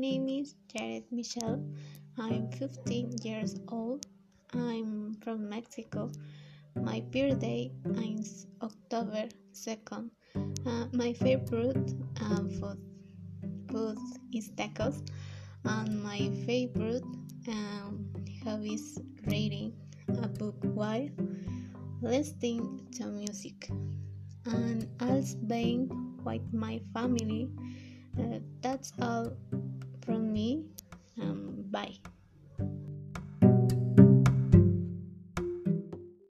name is Jared Michelle. I'm 15 years old. I'm from Mexico. My birthday is October 2nd. Uh, my favorite uh, food, food is tacos, and my favorite um, hobby is reading a book while listening to music. And also being with my family. Uh, that's all me. Um, bye.